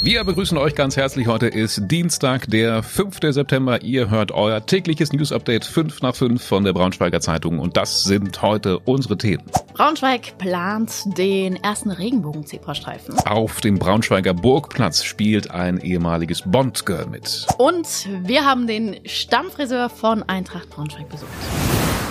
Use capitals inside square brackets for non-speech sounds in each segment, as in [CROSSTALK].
Wir begrüßen euch ganz herzlich. Heute ist Dienstag, der 5. September. Ihr hört euer tägliches News-Update 5 nach 5 von der Braunschweiger Zeitung und das sind heute unsere Themen. Braunschweig plant den ersten Regenbogen-Zebrastreifen. Auf dem Braunschweiger Burgplatz spielt ein ehemaliges Bond-Girl mit. Und wir haben den Stammfriseur von Eintracht Braunschweig besucht.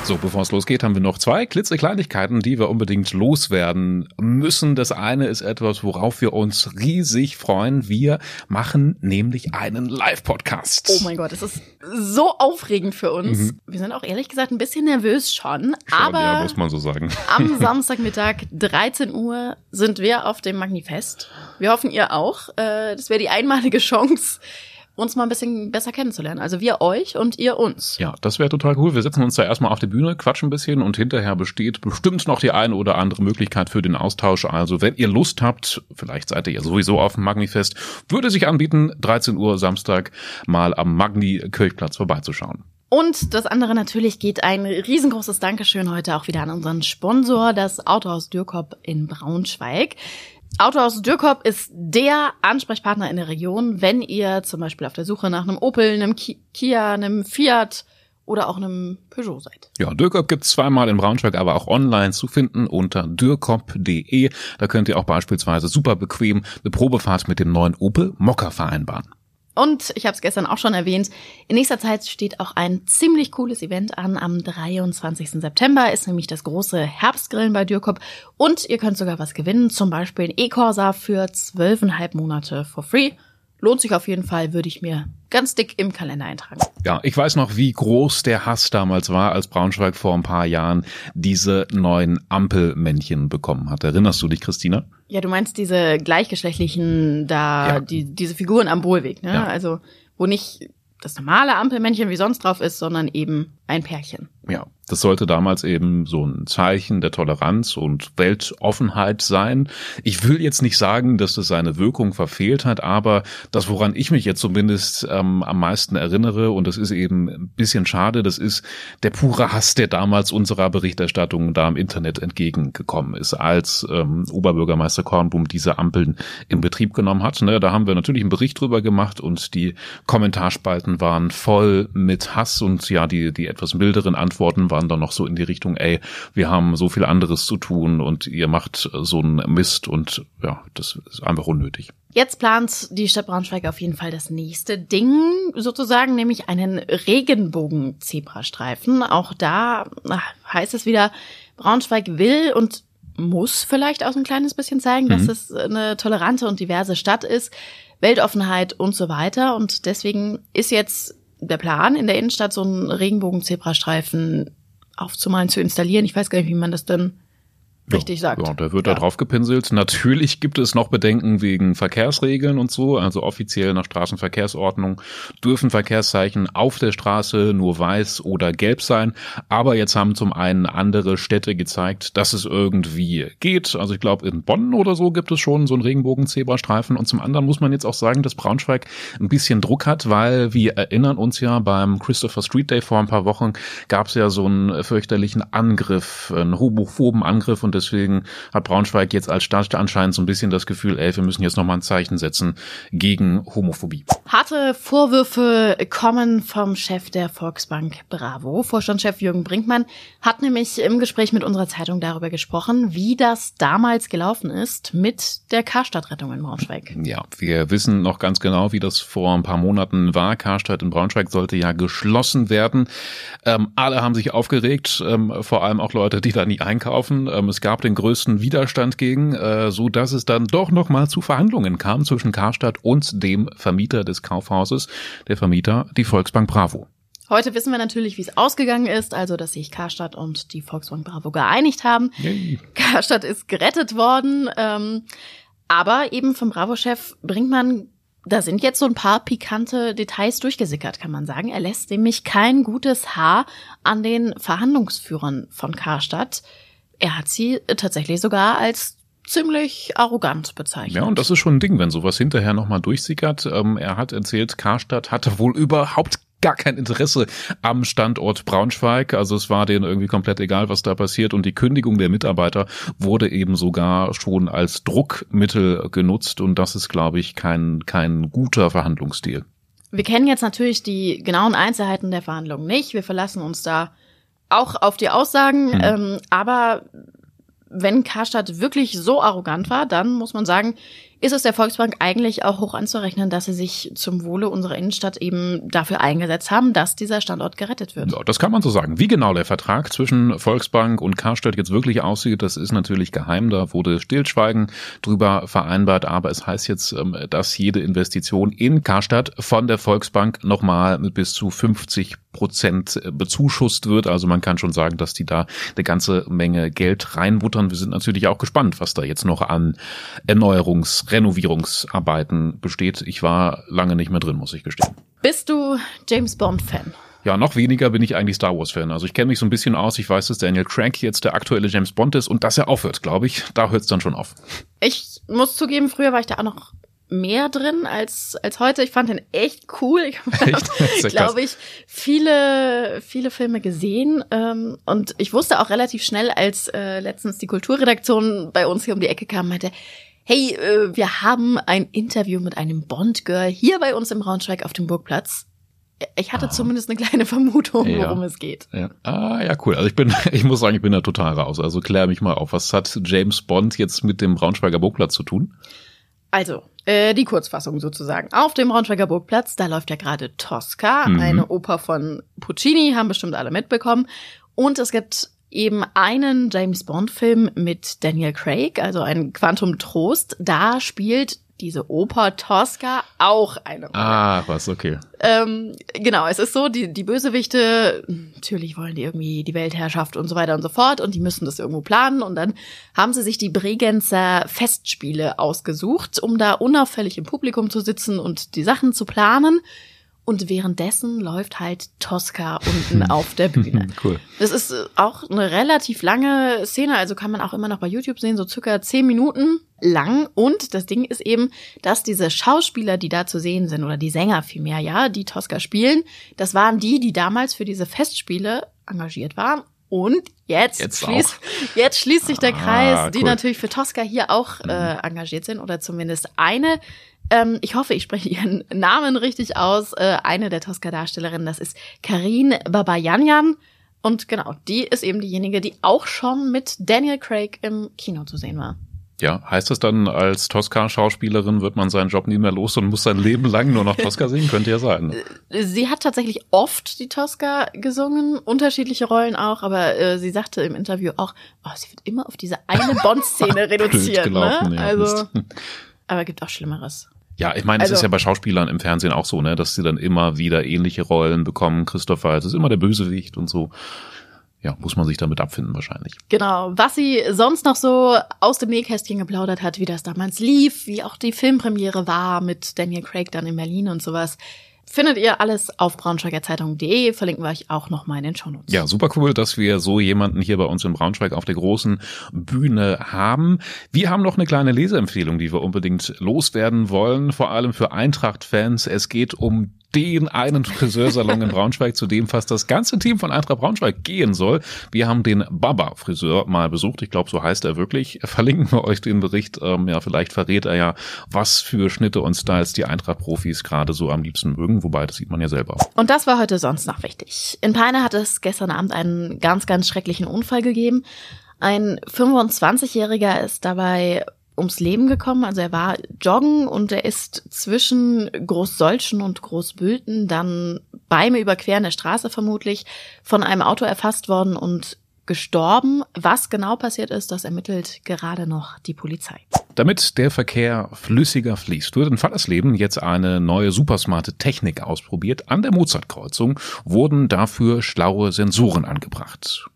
So, bevor es losgeht, haben wir noch zwei klitzekleinigkeiten, die wir unbedingt loswerden müssen. Das eine ist etwas, worauf wir uns riesig freuen. Wir machen nämlich einen Live-Podcast. Oh mein Gott, das ist so aufregend für uns. Mhm. Wir sind auch ehrlich gesagt ein bisschen nervös schon. schon aber ja, muss man so sagen. Am [LAUGHS] Samstagmittag 13 Uhr sind wir auf dem Magnifest. Wir hoffen, ihr auch. Äh, das wäre die einmalige Chance, uns mal ein bisschen besser kennenzulernen. Also wir euch und ihr uns. Ja, das wäre total cool. Wir setzen uns da erstmal auf die Bühne, quatschen ein bisschen und hinterher besteht bestimmt noch die eine oder andere Möglichkeit für den Austausch. Also wenn ihr Lust habt, vielleicht seid ihr ja sowieso auf dem Magnifest, würde sich anbieten, 13 Uhr Samstag mal am Magni-Kirchplatz vorbeizuschauen. Und das andere natürlich geht ein riesengroßes Dankeschön heute auch wieder an unseren Sponsor, das Autohaus Dürkop in Braunschweig. Autohaus Dürkop ist der Ansprechpartner in der Region, wenn ihr zum Beispiel auf der Suche nach einem Opel, einem Kia, einem Fiat oder auch einem Peugeot seid. Ja, Dürkop gibt's zweimal in Braunschweig, aber auch online zu finden unter dürkop.de. Da könnt ihr auch beispielsweise super bequem eine Probefahrt mit dem neuen Opel Mokka vereinbaren. Und ich habe es gestern auch schon erwähnt, in nächster Zeit steht auch ein ziemlich cooles Event an. Am 23. September ist nämlich das große Herbstgrillen bei Dürkop und ihr könnt sogar was gewinnen, zum Beispiel ein E-Corsa für zwölfeinhalb Monate for free. Lohnt sich auf jeden Fall, würde ich mir ganz dick im Kalender eintragen. Ja, ich weiß noch, wie groß der Hass damals war, als Braunschweig vor ein paar Jahren diese neuen Ampelmännchen bekommen hat. Erinnerst du dich, Christina? Ja, du meinst diese gleichgeschlechtlichen, da, ja. die, diese Figuren am Bohlweg, ne? Ja. Also, wo nicht das normale Ampelmännchen wie sonst drauf ist, sondern eben ein Pärchen. Ja, das sollte damals eben so ein Zeichen der Toleranz und Weltoffenheit sein. Ich will jetzt nicht sagen, dass das seine Wirkung verfehlt hat, aber das, woran ich mich jetzt zumindest ähm, am meisten erinnere, und das ist eben ein bisschen schade, das ist der pure Hass, der damals unserer Berichterstattung da im Internet entgegengekommen ist, als ähm, Oberbürgermeister Kornblum diese Ampeln in Betrieb genommen hat. Ne, da haben wir natürlich einen Bericht drüber gemacht und die Kommentarspalten waren voll mit Hass und ja, die, die etwas milderen Antworten waren dann noch so in die Richtung, ey, wir haben so viel anderes zu tun und ihr macht so einen Mist und ja, das ist einfach unnötig. Jetzt plant die Stadt Braunschweig auf jeden Fall das nächste Ding sozusagen, nämlich einen Regenbogen-Zebrastreifen. Auch da heißt es wieder, Braunschweig will und muss vielleicht auch ein kleines bisschen zeigen, mhm. dass es eine tolerante und diverse Stadt ist, Weltoffenheit und so weiter. Und deswegen ist jetzt der Plan, in der Innenstadt so einen Regenbogen-Zebrastreifen aufzumalen, zu installieren. Ich weiß gar nicht, wie man das denn richtig sagt. Ja, da wird ja. da drauf gepinselt. [LAUGHS] Natürlich gibt es noch Bedenken wegen Verkehrsregeln und so. Also offiziell nach Straßenverkehrsordnung dürfen Verkehrszeichen auf der Straße nur weiß oder gelb sein. Aber jetzt haben zum einen andere Städte gezeigt, dass es irgendwie geht. Also ich glaube, in Bonn oder so gibt es schon so einen Regenbogen-Zebrastreifen. Und zum anderen muss man jetzt auch sagen, dass Braunschweig ein bisschen Druck hat, weil wir erinnern uns ja beim Christopher Street Day vor ein paar Wochen gab es ja so einen fürchterlichen Angriff, einen homophoben Angriff und deswegen hat Braunschweig jetzt als Stadt anscheinend so ein bisschen das Gefühl, ey, wir müssen jetzt nochmal ein Zeichen setzen gegen Homophobie. Harte Vorwürfe kommen vom Chef der Volksbank Bravo. Vorstandschef Jürgen Brinkmann hat nämlich im Gespräch mit unserer Zeitung darüber gesprochen, wie das damals gelaufen ist mit der Karstadtrettung in Braunschweig. Ja, wir wissen noch ganz genau, wie das vor ein paar Monaten war. Karstadt in Braunschweig sollte ja geschlossen werden. Ähm, alle haben sich aufgeregt, ähm, vor allem auch Leute, die da nie einkaufen. Ähm, es gab den größten Widerstand gegen, äh, so dass es dann doch noch mal zu Verhandlungen kam zwischen Karstadt und dem Vermieter des Kaufhauses, der Vermieter die Volksbank Bravo. Heute wissen wir natürlich, wie es ausgegangen ist, also dass sich Karstadt und die Volksbank Bravo geeinigt haben. Yay. Karstadt ist gerettet worden, ähm, aber eben vom Bravo-Chef bringt man, da sind jetzt so ein paar pikante Details durchgesickert, kann man sagen. Er lässt nämlich kein gutes Haar an den Verhandlungsführern von Karstadt er hat sie tatsächlich sogar als ziemlich arrogant bezeichnet. Ja, und das ist schon ein Ding, wenn sowas hinterher nochmal durchsickert. Ähm, er hat erzählt, Karstadt hatte wohl überhaupt gar kein Interesse am Standort Braunschweig. Also es war denen irgendwie komplett egal, was da passiert. Und die Kündigung der Mitarbeiter wurde eben sogar schon als Druckmittel genutzt. Und das ist, glaube ich, kein, kein guter Verhandlungsstil. Wir kennen jetzt natürlich die genauen Einzelheiten der Verhandlungen nicht. Wir verlassen uns da auch auf die Aussagen. Hm. Ähm, aber wenn Karstadt wirklich so arrogant war, dann muss man sagen, ist es der Volksbank eigentlich auch hoch anzurechnen, dass sie sich zum Wohle unserer Innenstadt eben dafür eingesetzt haben, dass dieser Standort gerettet wird. Ja, das kann man so sagen. Wie genau der Vertrag zwischen Volksbank und Karstadt jetzt wirklich aussieht, das ist natürlich geheim. Da wurde Stillschweigen drüber vereinbart. Aber es heißt jetzt, ähm, dass jede Investition in Karstadt von der Volksbank nochmal mit bis zu 50 Prozent bezuschusst wird. Also man kann schon sagen, dass die da eine ganze Menge Geld reinbuttern. Wir sind natürlich auch gespannt, was da jetzt noch an Erneuerungs Renovierungsarbeiten besteht. Ich war lange nicht mehr drin, muss ich gestehen. Bist du James Bond-Fan? Ja, noch weniger bin ich eigentlich Star Wars-Fan. Also ich kenne mich so ein bisschen aus. Ich weiß, dass Daniel Craig jetzt der aktuelle James Bond ist und dass er aufhört, glaube ich. Da hört es dann schon auf. Ich muss zugeben, früher war ich da auch noch mehr drin als als heute. Ich fand den echt cool. Ich habe, glaube ich, viele viele Filme gesehen ähm, und ich wusste auch relativ schnell, als äh, letztens die Kulturredaktion bei uns hier um die Ecke kam, meinte, hey, äh, wir haben ein Interview mit einem Bond-Girl hier bei uns im Braunschweig auf dem Burgplatz. Ich hatte ah. zumindest eine kleine Vermutung, ja. worum es geht. Ja. Ah, ja, cool. Also ich bin, [LAUGHS] ich muss sagen, ich bin da total raus. Also klär mich mal auf. Was hat James Bond jetzt mit dem Braunschweiger Burgplatz zu tun? Also, äh, die Kurzfassung sozusagen. Auf dem Braunschweiger Burgplatz, da läuft ja gerade Tosca, mhm. eine Oper von Puccini, haben bestimmt alle mitbekommen. Und es gibt eben einen James Bond-Film mit Daniel Craig, also ein Quantum Trost. Da spielt diese Oper Tosca auch eine Rolle. Ah, was, okay. Ähm, genau, es ist so, die, die Bösewichte, natürlich wollen die irgendwie die Weltherrschaft und so weiter und so fort und die müssen das irgendwo planen und dann haben sie sich die Bregenzer Festspiele ausgesucht, um da unauffällig im Publikum zu sitzen und die Sachen zu planen. Und währenddessen läuft halt Tosca unten [LAUGHS] auf der Bühne. Cool. Das ist äh, auch eine relativ lange Szene, also kann man auch immer noch bei YouTube sehen, so circa zehn Minuten lang. Und das Ding ist eben, dass diese Schauspieler, die da zu sehen sind, oder die Sänger vielmehr, ja, die Tosca spielen, das waren die, die damals für diese Festspiele engagiert waren. Und jetzt, jetzt, schließt, [LAUGHS] jetzt schließt sich der ah, Kreis, ah, die natürlich für Tosca hier auch äh, mhm. engagiert sind, oder zumindest eine ähm, ich hoffe, ich spreche ihren [LAUGHS] Namen richtig aus. Äh, eine der Tosca-Darstellerinnen, das ist Karin Babayanyan. Und genau, die ist eben diejenige, die auch schon mit Daniel Craig im Kino zu sehen war. Ja, heißt das dann, als Tosca-Schauspielerin wird man seinen Job nie mehr los und muss sein Leben lang nur noch Tosca singen? Könnte ja sein. Äh, sie hat tatsächlich oft die Tosca gesungen, unterschiedliche Rollen auch, aber äh, sie sagte im Interview auch, oh, sie wird immer auf diese eine Bond-Szene [LAUGHS] reduziert. Gelaufen, ne? Ja, also, aber gibt auch Schlimmeres. Ja, ich meine, es ist also ja bei Schauspielern im Fernsehen auch so, ne, dass sie dann immer wieder ähnliche Rollen bekommen. Christopher, es ist immer der Bösewicht und so. Ja, muss man sich damit abfinden wahrscheinlich. Genau. Was sie sonst noch so aus dem Nähkästchen geplaudert hat, wie das damals lief, wie auch die Filmpremiere war mit Daniel Craig dann in Berlin und sowas. Findet ihr alles auf braunschweigerzeitung.de, verlinken wir euch auch nochmal in den Shownotes. Ja, super cool, dass wir so jemanden hier bei uns in Braunschweig auf der großen Bühne haben. Wir haben noch eine kleine Leseempfehlung, die wir unbedingt loswerden wollen, vor allem für Eintracht-Fans. Es geht um den einen Friseursalon in Braunschweig, zu dem fast das ganze Team von Eintracht Braunschweig gehen soll. Wir haben den Baba Friseur mal besucht. Ich glaube, so heißt er wirklich. [LAUGHS] Verlinken wir euch den Bericht. Ähm, ja, vielleicht verrät er ja, was für Schnitte und Styles die Eintracht-Profis gerade so am liebsten mögen. Wobei, das sieht man ja selber. Und das war heute sonst noch wichtig. In Peine hat es gestern Abend einen ganz, ganz schrecklichen Unfall gegeben. Ein 25-Jähriger ist dabei ums Leben gekommen. Also er war joggen und er ist zwischen Großsolchen und Großbülten dann beim Überqueren der Straße vermutlich von einem Auto erfasst worden und gestorben. Was genau passiert ist, das ermittelt gerade noch die Polizei. Damit der Verkehr flüssiger fließt, wird in Fallersleben jetzt eine neue supersmarte Technik ausprobiert. An der Mozartkreuzung wurden dafür schlaue Sensoren angebracht.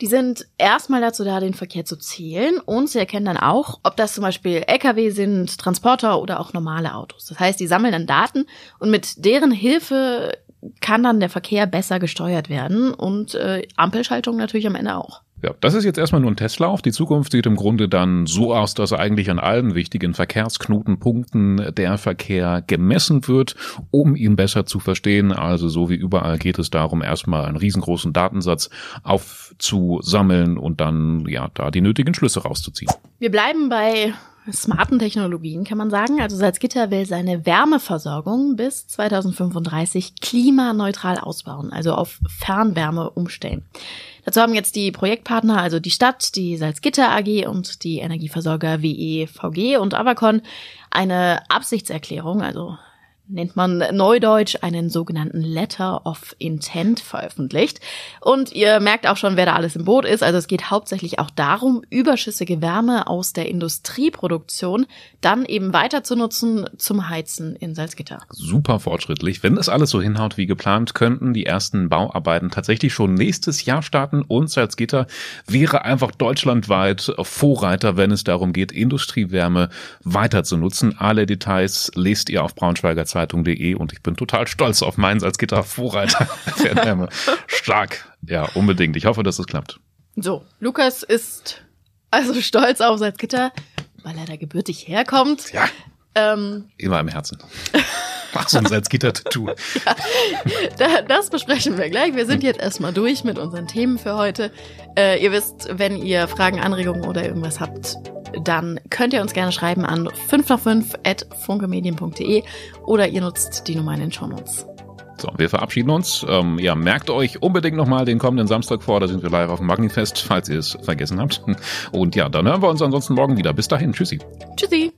Die sind erstmal dazu da, den Verkehr zu zählen und sie erkennen dann auch, ob das zum Beispiel Lkw sind, Transporter oder auch normale Autos. Das heißt, die sammeln dann Daten und mit deren Hilfe kann dann der Verkehr besser gesteuert werden und äh, Ampelschaltung natürlich am Ende auch. Ja, das ist jetzt erstmal nur ein Testlauf. Die Zukunft sieht im Grunde dann so aus, dass eigentlich an allen wichtigen Verkehrsknotenpunkten der Verkehr gemessen wird, um ihn besser zu verstehen. Also so wie überall geht es darum, erstmal einen riesengroßen Datensatz aufzusammeln und dann ja da die nötigen Schlüsse rauszuziehen. Wir bleiben bei smarten Technologien, kann man sagen. Also Salzgitter will seine Wärmeversorgung bis 2035 klimaneutral ausbauen, also auf Fernwärme umstellen. Dazu haben jetzt die Projektpartner, also die Stadt, die Salzgitter AG und die Energieversorger WEVG und Avacon eine Absichtserklärung, also nennt man neudeutsch einen sogenannten Letter of Intent veröffentlicht. Und ihr merkt auch schon, wer da alles im Boot ist. Also es geht hauptsächlich auch darum, überschüssige Wärme aus der Industrieproduktion dann eben weiter zu nutzen zum Heizen in Salzgitter. Super fortschrittlich. Wenn das alles so hinhaut wie geplant, könnten die ersten Bauarbeiten tatsächlich schon nächstes Jahr starten und Salzgitter wäre einfach deutschlandweit Vorreiter, wenn es darum geht, Industriewärme weiter zu nutzen. Alle Details lest ihr auf Braunschweiger Zeitung.de und ich bin total stolz auf meins als Gitarvorreiter. [LAUGHS] Stark. Ja, unbedingt. Ich hoffe, dass es klappt. So, Lukas ist also stolz auf Salzgitter, weil er da gebürtig herkommt. Ja. Ähm, Immer im Herzen. [LAUGHS] Mach so ein Salzgitter-Tattoo. [LAUGHS] ja, das besprechen wir gleich. Wir sind jetzt erstmal durch mit unseren Themen für heute. Äh, ihr wisst, wenn ihr Fragen, Anregungen oder irgendwas habt, dann könnt ihr uns gerne schreiben an 5 nach 5 at funkemedien.de oder ihr nutzt die Nummer in den Shownotes. So, wir verabschieden uns. Ähm, ja, merkt euch unbedingt nochmal den kommenden Samstag vor, da sind wir live auf dem Magnifest, falls ihr es vergessen habt. [LAUGHS] Und ja, dann hören wir uns ansonsten morgen wieder. Bis dahin, tschüssi. Tschüssi.